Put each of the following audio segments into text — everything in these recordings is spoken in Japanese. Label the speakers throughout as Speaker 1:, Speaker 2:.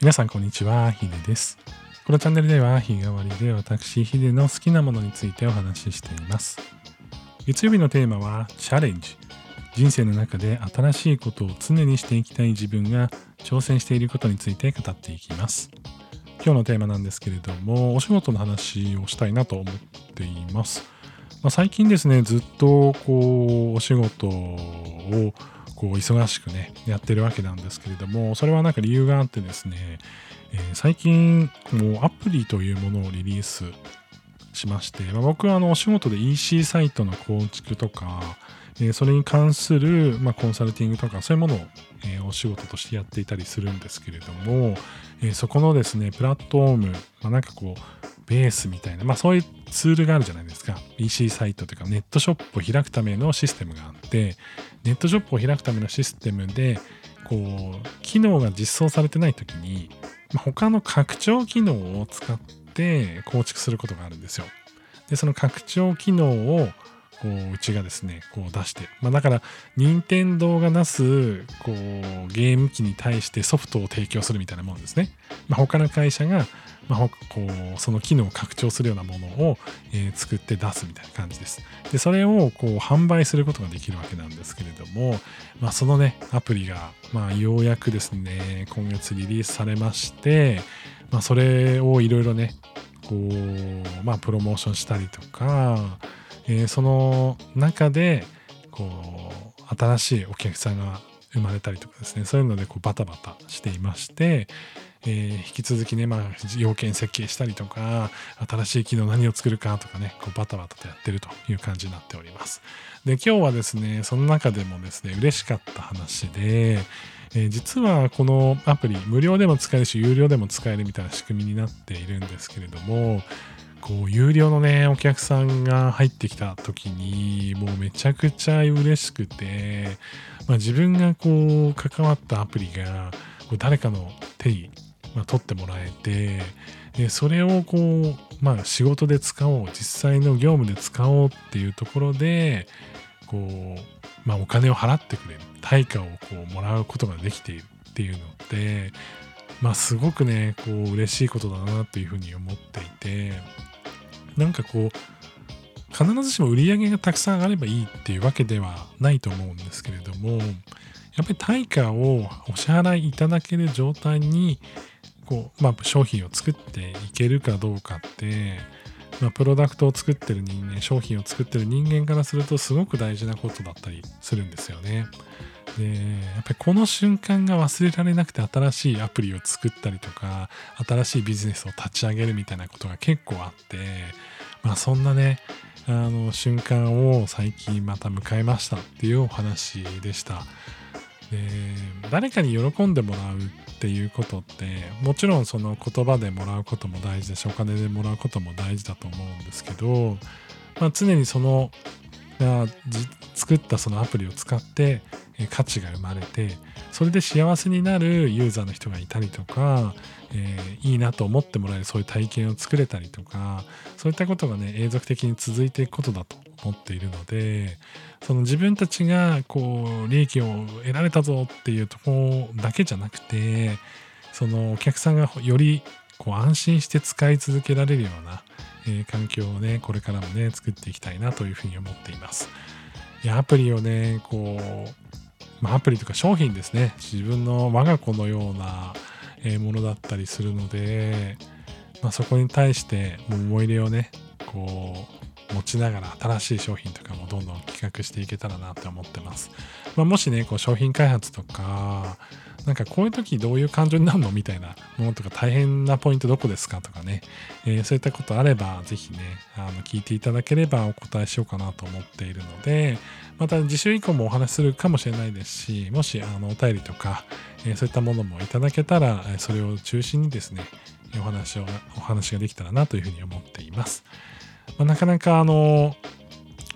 Speaker 1: 皆さんこんにちは、ヒデです。このチャンネルでは日替わりで私、ヒデの好きなものについてお話ししています。月曜日のテーマはチャレンジ。人生の中で新しいことを常にしていきたい自分が挑戦していることについて語っていきます。今日のテーマなんですけれども、お仕事の話をしたいなと思っています。まあ、最近ですね、ずっとこう、お仕事をこう忙しくねやってるわけなんですけれどもそれはなんか理由があってですね、えー、最近もうアプリというものをリリースしまして、まあ、僕はあのお仕事で EC サイトの構築とか、えー、それに関する、まあ、コンサルティングとかそういうものを、え、お仕事としてやっていたりするんですけれども、えそこのですねプラットフォーム、まあ、なんかこうベースみたいな、まあそういうツールがあるじゃないですか。EC サイトというかネットショップを開くためのシステムがあって、ネットショップを開くためのシステムで、こう、機能が実装されてない時に、ま、他の拡張機能を使って構築することがあるんですよ。で、その拡張機能をこううちがですねこう出して、まあ、だから任天堂が出すこうゲーム機に対してソフトを提供するみたいなもんですね、まあ、他の会社がまあ、こうその機能を拡張するようなものを、えー、作って出すみたいな感じです。でそれをこう販売することができるわけなんですけれども、まあ、そのねアプリが、まあ、ようやくですね今月リリースされまして、まあ、それをいろいろねこう、まあ、プロモーションしたりとか、えー、その中でこう新しいお客さんが生まれたりとかですねそういうのでこうバタバタしていまして、えー、引き続きね、まあ、要件設計したりとか、新しい機能何を作るかとかね、こうバタバタとやってるという感じになっております。で、今日はですね、その中でもですね、嬉しかった話で、えー、実はこのアプリ、無料でも使えるし、有料でも使えるみたいな仕組みになっているんですけれども、こう、有料のね、お客さんが入ってきた時に、もうめちゃくちゃ嬉しくて、まあ、自分がこう、関わったアプリが、誰かの手にまあ、取ってもらえてでそれをこう、まあ、仕事で使おう実際の業務で使おうっていうところでこう、まあ、お金を払ってくれる対価をこうもらうことができているっていうので、まあ、すごくねこう嬉しいことだなというふうに思っていてなんかこう必ずしも売り上げがたくさんあればいいっていうわけではないと思うんですけれどもやっぱり対価をお支払いいただける状態にこう、まあ、商品を作っていけるかどうかって、まあ、プロダクトを作ってる人間商品を作ってる人間からするとすごく大事なことだったりするんですよね。でやっぱりこの瞬間が忘れられなくて新しいアプリを作ったりとか新しいビジネスを立ち上げるみたいなことが結構あってまあそんなねあの瞬間を最近また迎えましたっていうお話でした。で誰かに喜んでもらうっていうことってもちろんその言葉でもらうことも大事だしお金でもらうことも大事だと思うんですけど、まあ、常にその作ったそのアプリを使って価値が生まれてそれで幸せになるユーザーの人がいたりとか、えー、いいなと思ってもらえるそういう体験を作れたりとかそういったことがね永続的に続いていくことだと思っているのでその自分たちがこう利益を得られたぞっていうところだけじゃなくてそのお客さんがよりこう安心して使い続けられるような、えー、環境をねこれからもね作っていきたいなというふうに思っています。いやアプリをねこうまあ、アプリとか商品ですね。自分の我が子のようなものだったりするので、まあ、そこに対して思い入れをねこう持ちながら新しい商品とかもどんどん企画していけたらなって思ってます、まあ、もしねこう商品開発とかなんかこういう時どういう感情になるのみたいなものとか大変なポイントどこですかとかね、えー、そういったことあればぜひねあの聞いていただければお答えしようかなと思っているのでまた次週以降もお話しするかもしれないですしもしあのお便りとか、えー、そういったものもいただけたらそれを中心にですねお話をお話ができたらなというふうに思っています、まあ、なかなかあの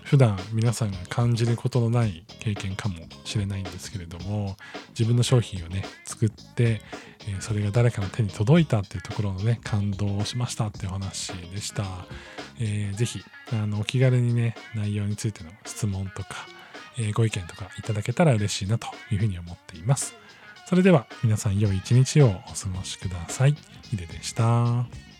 Speaker 1: 普段皆さんが感じることのない経験かもしれないんですけれども自分の商品をね作って、えそれが誰かの手に届いたっていうところのね感動をしましたっていう話でした、えー、ぜひあのお気軽にね内容についての質問とか、えー、ご意見とかいただけたら嬉しいなというふうに思っていますそれでは皆さん良い一日をお過ごしください。ヒデでした。